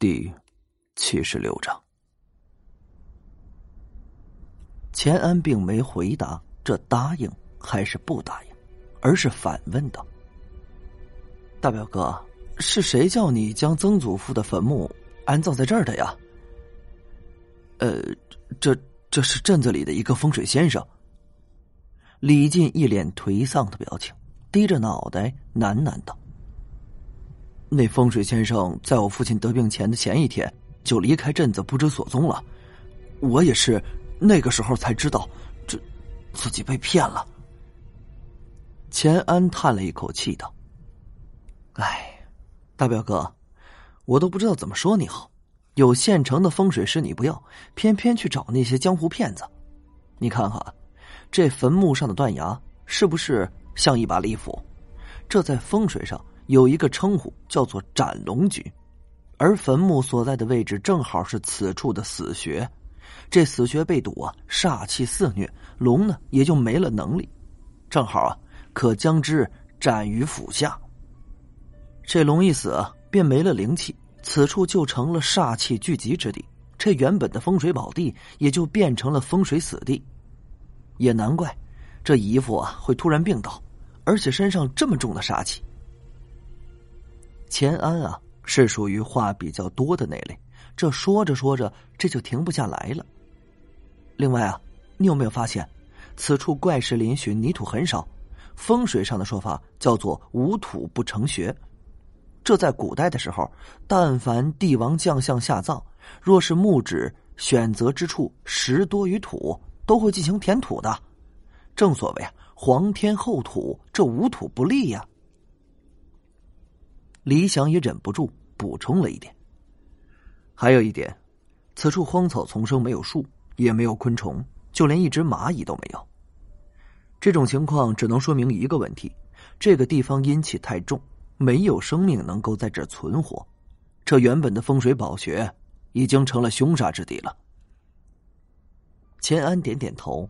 第七十六章，钱安并没回答这答应还是不答应，而是反问道：“大表哥，是谁叫你将曾祖父的坟墓安葬在这儿的呀？”“呃，这这是镇子里的一个风水先生。”李进一脸颓丧的表情，低着脑袋喃喃道。那风水先生在我父亲得病前的前一天就离开镇子不知所踪了，我也是那个时候才知道，这自己被骗了。钱安叹了一口气道：“哎，大表哥，我都不知道怎么说你好。有现成的风水师你不要，偏偏去找那些江湖骗子。你看看，这坟墓上的断崖是不是像一把利斧？这在风水上。”有一个称呼叫做“斩龙局”，而坟墓所在的位置正好是此处的死穴。这死穴被堵啊，煞气肆虐，龙呢也就没了能力，正好啊可将之斩于斧下。这龙一死，便没了灵气，此处就成了煞气聚集之地。这原本的风水宝地也就变成了风水死地。也难怪这姨父啊会突然病倒，而且身上这么重的煞气。钱安啊，是属于话比较多的那类，这说着说着，这就停不下来了。另外啊，你有没有发现，此处怪石嶙峋，泥土很少，风水上的说法叫做“无土不成穴”。这在古代的时候，但凡帝王将相下葬，若是墓址选择之处石多于土，都会进行填土的。正所谓啊，“皇天厚土”，这无土不立呀。李想也忍不住补充了一点。还有一点，此处荒草丛生，没有树，也没有昆虫，就连一只蚂蚁都没有。这种情况只能说明一个问题：这个地方阴气太重，没有生命能够在这存活。这原本的风水宝穴已经成了凶煞之地了。钱安点点头，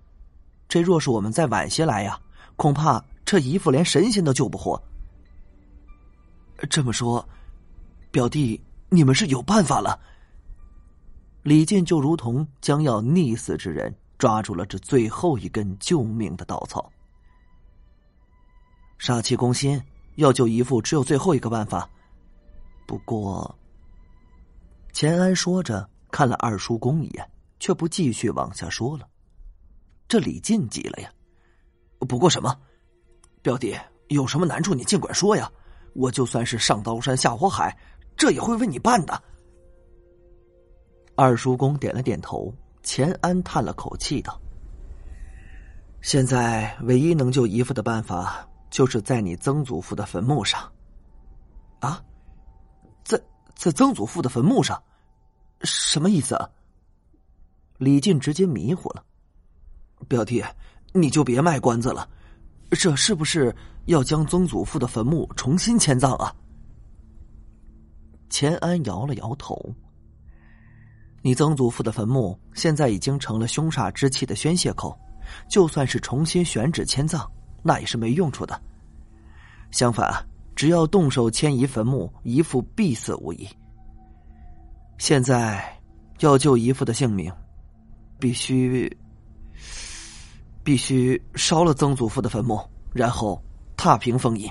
这若是我们再晚些来呀，恐怕这姨父连神仙都救不活。这么说，表弟，你们是有办法了。李健就如同将要溺死之人，抓住了这最后一根救命的稻草。杀气攻心，要救姨父，只有最后一个办法。不过，钱安说着，看了二叔公一眼，却不继续往下说了。这李进急了呀！不过什么，表弟有什么难处，你尽管说呀。我就算是上刀山下火海，这也会为你办的。二叔公点了点头，钱安叹了口气道：“现在唯一能救姨父的办法，就是在你曾祖父的坟墓上。”啊，在在曾祖父的坟墓上，什么意思？啊？李进直接迷糊了。表弟，你就别卖关子了。这是不是要将曾祖父的坟墓重新迁葬啊？钱安摇了摇头。你曾祖父的坟墓现在已经成了凶煞之气的宣泄口，就算是重新选址迁葬，那也是没用处的。相反，只要动手迁移坟墓，姨父必死无疑。现在要救姨父的性命，必须。必须烧了曾祖父的坟墓，然后踏平封印。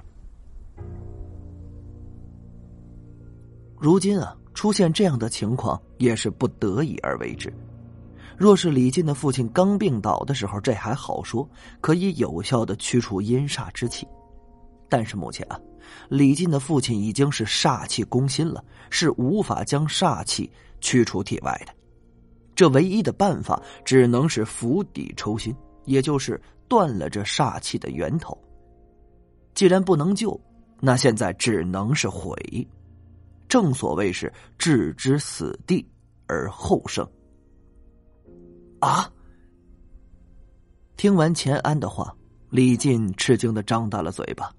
如今啊，出现这样的情况也是不得已而为之。若是李进的父亲刚病倒的时候，这还好说，可以有效的驱除阴煞之气。但是目前啊，李进的父亲已经是煞气攻心了，是无法将煞气驱除体外的。这唯一的办法，只能是釜底抽薪。也就是断了这煞气的源头。既然不能救，那现在只能是毁。正所谓是置之死地而后生。啊！听完钱安的话，李进吃惊的张大了嘴巴，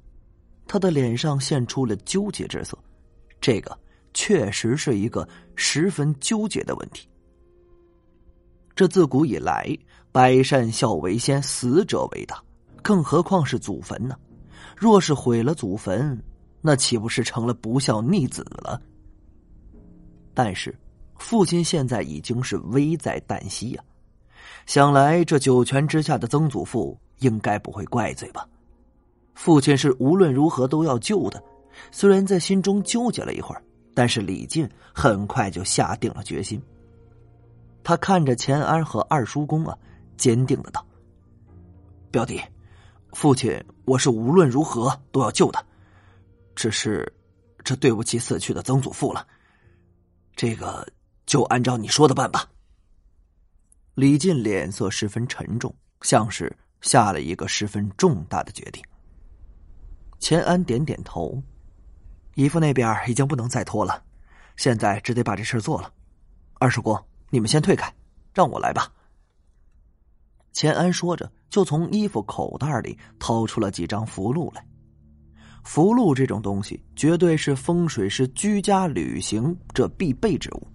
他的脸上现出了纠结之色。这个确实是一个十分纠结的问题。这自古以来。百善孝为先，死者为大，更何况是祖坟呢？若是毁了祖坟，那岂不是成了不孝逆子了？但是父亲现在已经是危在旦夕呀。想来这九泉之下的曾祖父应该不会怪罪吧？父亲是无论如何都要救的。虽然在心中纠结了一会儿，但是李靖很快就下定了决心。他看着钱安和二叔公啊，坚定的道：“表弟，父亲，我是无论如何都要救的。只是，这对不起死去的曾祖父了。这个就按照你说的办吧。”李靖脸色十分沉重，像是下了一个十分重大的决定。钱安点点头，姨父那边已经不能再拖了，现在只得把这事做了。二叔公。你们先退开，让我来吧。钱安说着，就从衣服口袋里掏出了几张符箓来。符箓这种东西，绝对是风水师居家旅行这必备之物。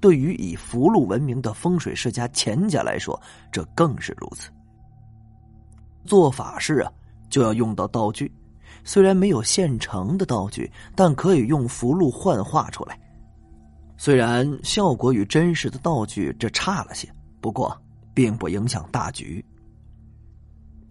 对于以符箓闻名的风水世家钱家来说，这更是如此。做法事啊，就要用到道具，虽然没有现成的道具，但可以用符箓幻化出来。虽然效果与真实的道具这差了些，不过并不影响大局。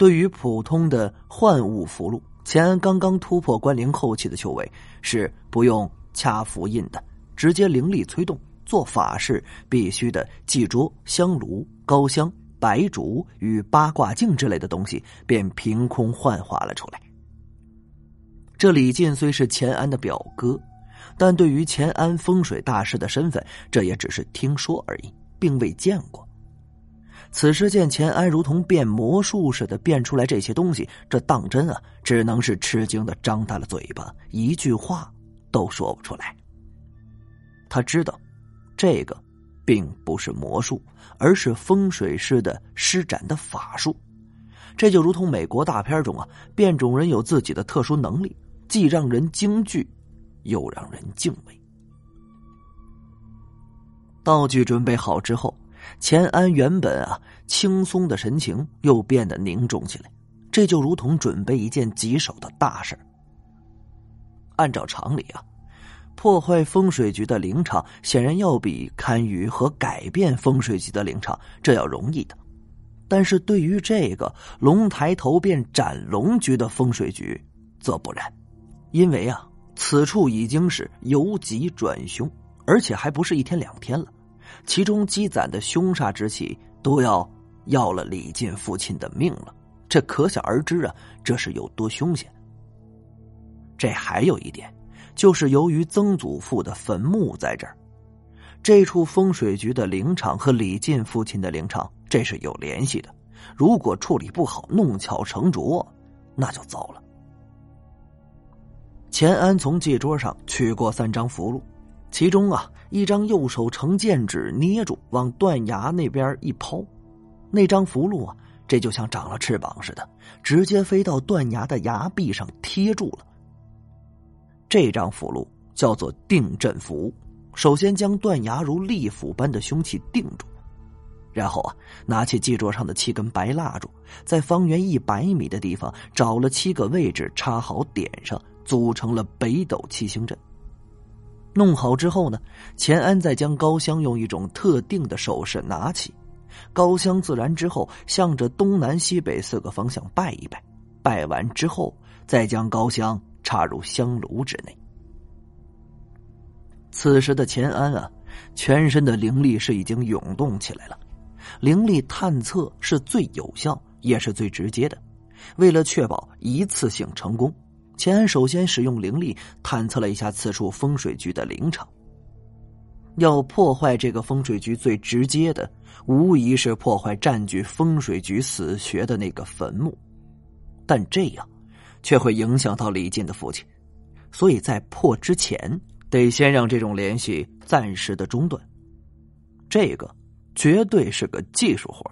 对于普通的幻物符箓，钱安刚刚突破关灵后期的修为，是不用掐符印的，直接灵力催动。做法事必须的祭桌、香炉、高香、白烛与八卦镜之类的东西，便凭空幻化了出来。这李靖虽是钱安的表哥。但对于钱安风水大师的身份，这也只是听说而已，并未见过。此时见钱安如同变魔术似的变出来这些东西，这当真啊，只能是吃惊的张大了嘴巴，一句话都说不出来。他知道，这个并不是魔术，而是风水师的施展的法术。这就如同美国大片中啊，变种人有自己的特殊能力，既让人惊惧。又让人敬畏。道具准备好之后，钱安原本啊轻松的神情又变得凝重起来，这就如同准备一件棘手的大事按照常理啊，破坏风水局的灵场显然要比堪舆和改变风水局的灵场这要容易的，但是对于这个龙抬头便斩龙局的风水局则不然，因为啊。此处已经是由吉转凶，而且还不是一天两天了，其中积攒的凶煞之气都要要了李靖父亲的命了，这可想而知啊，这是有多凶险。这还有一点，就是由于曾祖父的坟墓在这儿，这处风水局的灵场和李靖父亲的灵场这是有联系的，如果处理不好，弄巧成拙，那就糟了。钱安从祭桌上取过三张符箓，其中啊一张右手成剑指捏住，往断崖那边一抛，那张符箓啊这就像长了翅膀似的，直接飞到断崖的崖壁上贴住了。这张符箓叫做定阵符，首先将断崖如利斧般的凶器定住，然后啊拿起祭桌上的七根白蜡烛，在方圆一百米的地方找了七个位置插好点上。组成了北斗七星阵。弄好之后呢，钱安再将高香用一种特定的手势拿起，高香自燃之后，向着东南西北四个方向拜一拜，拜完之后，再将高香插入香炉之内。此时的钱安啊，全身的灵力是已经涌动起来了，灵力探测是最有效也是最直接的，为了确保一次性成功。钱安首先使用灵力探测了一下此处风水局的灵场。要破坏这个风水局，最直接的无疑是破坏占据风水局死穴的那个坟墓，但这样却会影响到李靖的父亲，所以在破之前得先让这种联系暂时的中断。这个绝对是个技术活。